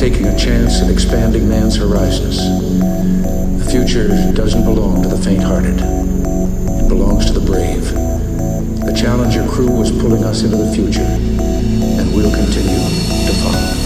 taking a chance at expanding man's horizons. The future doesn't belong to the faint hearted, it belongs to the brave. The Challenger crew is pulling us into the future, and we'll continue to follow.